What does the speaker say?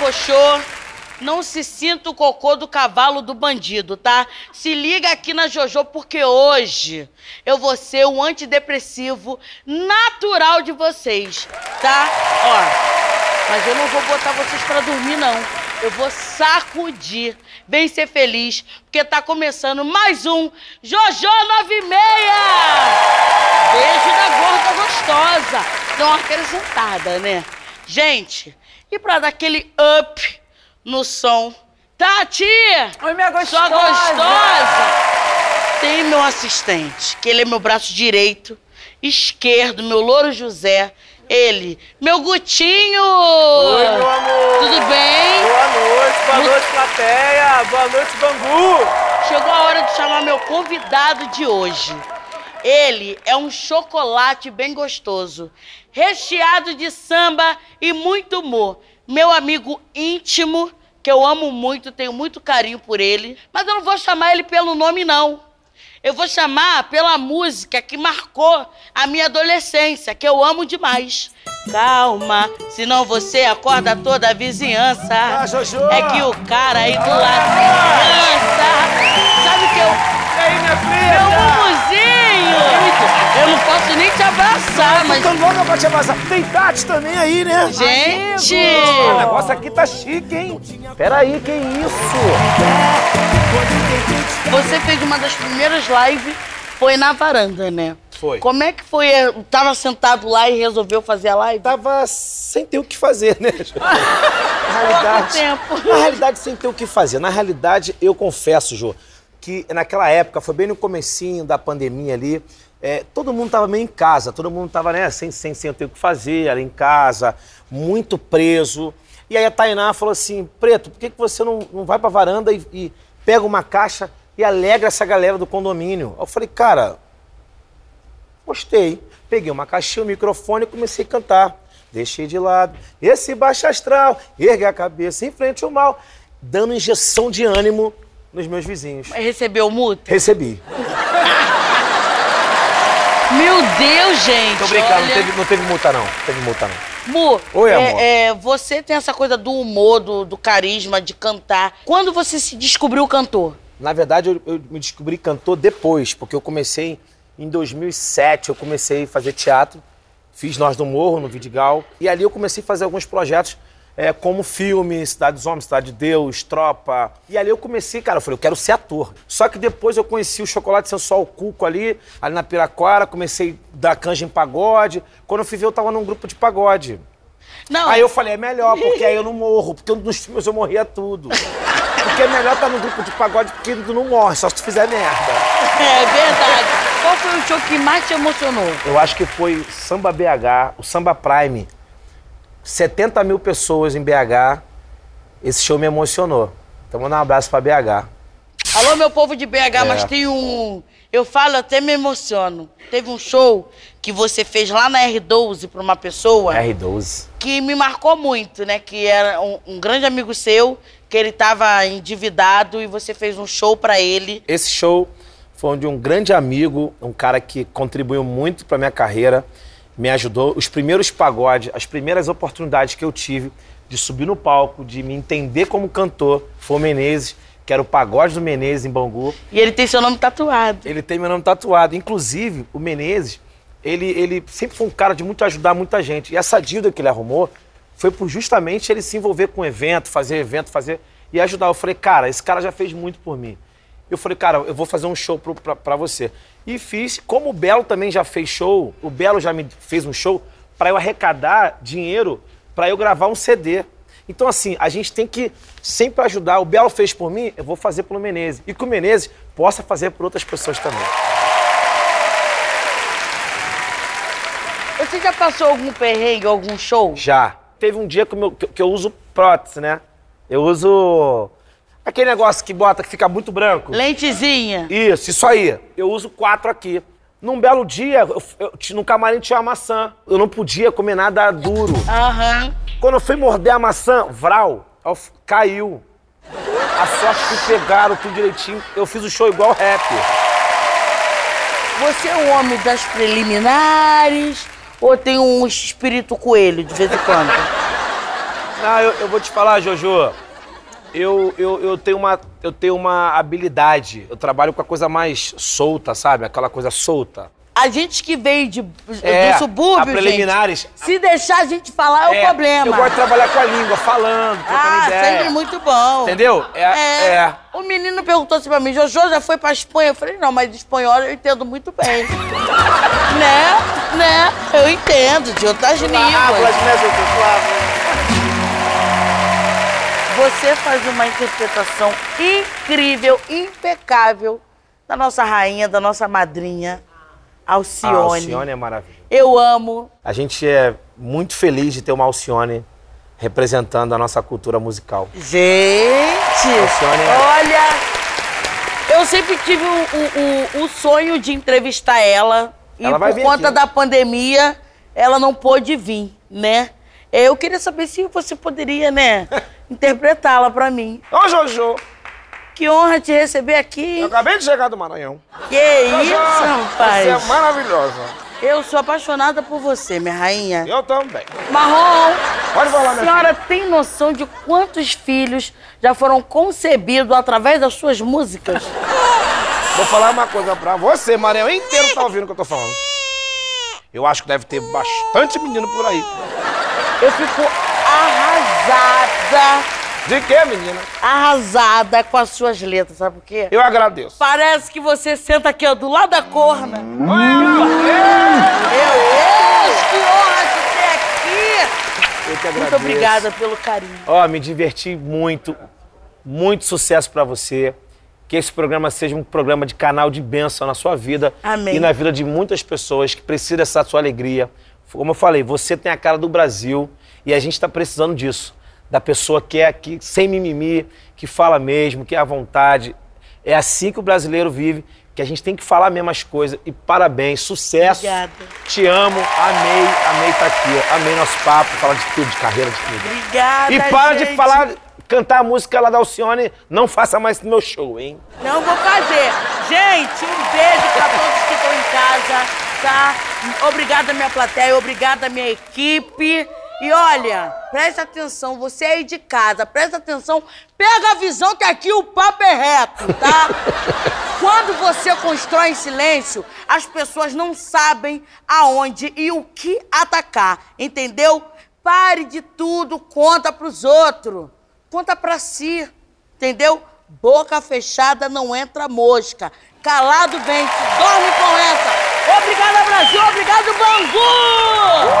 Coxô, não se sinta o cocô do cavalo do bandido, tá? Se liga aqui na Jojo, porque hoje eu vou ser o antidepressivo natural de vocês, tá? Ó, mas eu não vou botar vocês pra dormir, não. Eu vou sacudir. Vem ser feliz, porque tá começando mais um Jojo 96! Beijo da gorda gostosa. Dá uma acrescentada, né? Gente, e pra dar aquele up no som? Tati! Oi, minha Sua gostosa! gostosa! Tem meu assistente, que ele é meu braço direito, esquerdo, meu louro José. Ele, meu Gutinho! Oi, meu amor! Tudo bem? Boa noite, boa noite, plateia! Boa noite, Bangu! Chegou a hora de chamar meu convidado de hoje. Ele é um chocolate bem gostoso, recheado de samba e muito humor. Meu amigo íntimo, que eu amo muito, tenho muito carinho por ele. Mas eu não vou chamar ele pelo nome, não. Eu vou chamar pela música que marcou a minha adolescência, que eu amo demais. Calma, senão você acorda toda a vizinhança. É que o cara aí do lado. Sabe te abraçar. Tem Tati também aí, né? Gente! O negócio aqui tá chique, hein? Peraí, que isso? Você fez uma das primeiras lives, foi na varanda, né? Foi. Como é que foi? Tava sentado lá e resolveu fazer a live? Tava sem ter o que fazer, né? Na realidade, tempo. na realidade, sem ter o que fazer. Na realidade, eu confesso, Jô, que naquela época, foi bem no comecinho da pandemia ali, é, todo mundo tava meio em casa, todo mundo tava, né, sem, sem, sem ter o que fazer, ali em casa, muito preso. E aí a Tainá falou assim, Preto, por que, que você não, não vai pra varanda e, e pega uma caixa e alegra essa galera do condomínio? Eu falei, cara, Gostei. Peguei uma caixinha, um microfone e comecei a cantar. Deixei de lado. Esse baixo astral, ergue a cabeça em frente ao mal. Dando injeção de ânimo nos meus vizinhos. Recebeu multa? Recebi. Meu Deus, gente! Tô brincando, olha... não teve, não teve multa não. Não teve multa não. Mu, Oi, é, amor. é, você tem essa coisa do humor, do, do carisma, de cantar. Quando você se descobriu cantor? Na verdade, eu, eu me descobri cantor depois, porque eu comecei em 2007, eu comecei a fazer teatro. Fiz Nós do Morro, no Vidigal. E ali eu comecei a fazer alguns projetos, é, como filme, Cidade dos Homens, Cidade de Deus, Tropa. E ali eu comecei, cara, eu falei, eu quero ser ator. Só que depois eu conheci o Chocolate Sensual Cuco ali, ali na Piraquara, comecei a dar canja em pagode. Quando eu fui ver, eu tava num grupo de pagode. Não. Aí eu falei, é melhor, porque aí eu não morro, porque nos filmes eu morria tudo. Porque é melhor estar no grupo de pagode porque tu não morre, só se tu fizer merda. É verdade. Qual foi o show que mais te emocionou? Eu acho que foi Samba BH, o Samba Prime. 70 mil pessoas em BH. Esse show me emocionou. Então manda um abraço pra BH. Alô, meu povo de BH, É. mas tem um. Eu falo, até me emociono. Teve um show que você fez lá na R12 pra uma pessoa R12. que me marcou muito, né? Que era um, um grande amigo seu, que ele tava endividado e você fez um show pra ele. Esse show foi de um grande amigo, um cara que contribuiu muito pra minha carreira, me ajudou. Os primeiros pagodes, as primeiras oportunidades que eu tive de subir no palco, de me entender como cantor, foi o Menezes, que era o pagode do Menezes em Bangu. E ele tem seu nome tatuado. Ele tem meu nome tatuado. Inclusive, o Menezes, ele, ele sempre foi um cara de muito ajudar muita gente. E essa dívida que ele arrumou foi por justamente ele se envolver com evento, fazer evento, fazer e ajudar. Eu falei, cara, esse cara já fez muito por mim. Eu falei, cara, eu vou fazer um show pra você. E fiz. Como o Belo também já fez show, o Belo já me fez um show para eu arrecadar dinheiro para eu gravar um CD. Então, assim, a gente tem que sempre ajudar. O Belo fez por mim, eu vou fazer pelo Menezes. E que o Menezes possa fazer por outras pessoas também. Você já passou algum perrengue, algum show? Já. Teve um dia que, que- que eu uso prótese, né? Eu uso aquele negócio que bota, que fica muito branco. Lentezinha. Isso, isso aí. Eu uso quatro aqui. Num belo dia, eu, eu, no camarim tinha uma maçã. Eu não podia comer nada duro. Aham. Quando eu fui morder a maçã, vral, caiu. A sorte que pegaram tudo direitinho. Eu fiz o show igual rap. Você é o homem das preliminares ou tem um espírito coelho de vez em quando? Não, eu, eu vou te falar, Jojo. Eu, eu, eu, tenho uma, eu tenho uma habilidade. Eu trabalho com a coisa mais solta, sabe? Aquela coisa solta. A gente que veio de, É, do subúrbio, a preliminares. gente, se deixar a gente falar é, o problema. Eu gosto de trabalhar com a língua, falando, trocando ah, ideia. sempre muito bom. Entendeu? É, É. é. O menino perguntou assim pra mim, Jojo já foi pra Espanha? Eu falei, não, mas espanhol eu entendo muito bem. né? Né? Eu entendo, de outras línguas. né, Jojo? Você faz uma interpretação incrível, impecável da nossa rainha, da nossa madrinha, A Alcione. Alcione é maravilhosa. Eu amo. A gente é muito feliz de ter uma Alcione representando a nossa cultura musical. Gente, Alcione é- olha, eu sempre tive o, o- o- sonho de entrevistar ela. E Ela por conta aqui. da pandemia, ela não pôde vir, né? Eu queria saber se você poderia, né, interpretá-la pra mim. Ô, Jojo, Que honra te receber aqui. eu acabei de chegar do Maranhão. Que isso, rapaz. Você é maravilhosa. Eu sou apaixonada por você, minha rainha. Eu também. Marrom, Pode falar, a minha senhora tem noção de quantos filhos já foram concebidos através das suas músicas? Vou falar uma coisa pra você, Maranhão inteiro tá ouvindo o que eu tô falando. Eu acho que deve ter bastante menino por aí. Eu fico arrasada, De quê, menina? arrasada com as suas letras, sabe por quê? Eu agradeço. Parece que você senta aqui, ó, do lado da corna. Olha, Meu Deus, que honra te ter aqui! Eu que agradeço. Muito obrigada pelo carinho. Ó, me diverti muito. Muito sucesso pra você. Que esse programa seja um programa de canal de bênção na sua vida Amém. e na vida de muitas pessoas que precisam dessa sua alegria. Como eu falei, você tem a cara do Brasil e a gente está precisando disso. Da pessoa que é aqui sem mimimi, que fala mesmo, que é à vontade. É assim que o brasileiro vive, que a gente tem que falar as coisas. E parabéns, sucesso. Obrigada. Te amo, amei, amei estar aqui. Amei nosso papo, falar de tudo, de carreira, de tudo. Obrigada, E para de gente. falar, cantar a música lá da Alcione, não faça mais no meu show, hein? Não vou fazer. Gente, um beijo pra todos que estão em casa, tá? Obrigada, minha plateia, obrigada, minha equipe. E olha, presta atenção, você aí de casa, presta atenção, pega a visão que aqui o papo é reto, tá? Quando você constrói em silêncio, as pessoas não sabem aonde e o que atacar, entendeu? Pare de tudo, conta pros outros, conta pra si, entendeu? Boca fechada não entra mosca. Calado vence, dorme com essa. Obrigada, Brasil, obrigado, Bangu!